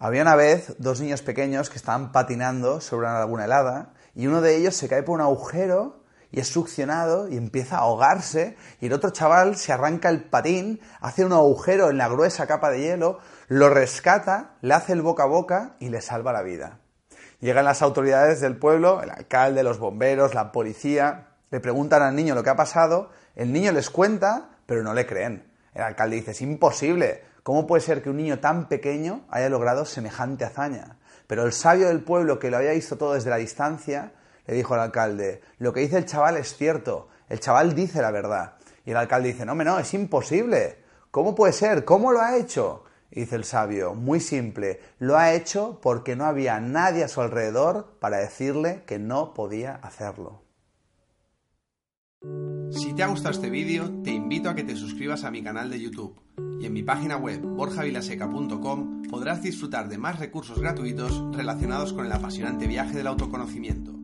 Había una vez dos niños pequeños que estaban patinando sobre una laguna helada y uno de ellos se cae por un agujero y es succionado y empieza a ahogarse y el otro chaval se arranca el patín, hace un agujero en la gruesa capa de hielo, lo rescata, le hace el boca a boca y le salva la vida. Llegan las autoridades del pueblo, el alcalde, los bomberos, la policía, le preguntan al niño lo que ha pasado, el niño les cuenta, pero no le creen. El alcalde dice, es imposible, ¿Cómo puede ser que un niño tan pequeño haya logrado semejante hazaña? Pero el sabio del pueblo, que lo había visto todo desde la distancia, le dijo al alcalde, lo que dice el chaval es cierto, el chaval dice la verdad. Y el alcalde dice, no, no, es imposible. ¿Cómo puede ser? ¿Cómo lo ha hecho? Y dice el sabio, muy simple, lo ha hecho porque no había nadie a su alrededor para decirle que no podía hacerlo. Si te ha gustado este vídeo, te invito a que te suscribas a mi canal de YouTube y en mi página web borjavilaseca.com podrás disfrutar de más recursos gratuitos relacionados con el apasionante viaje del autoconocimiento.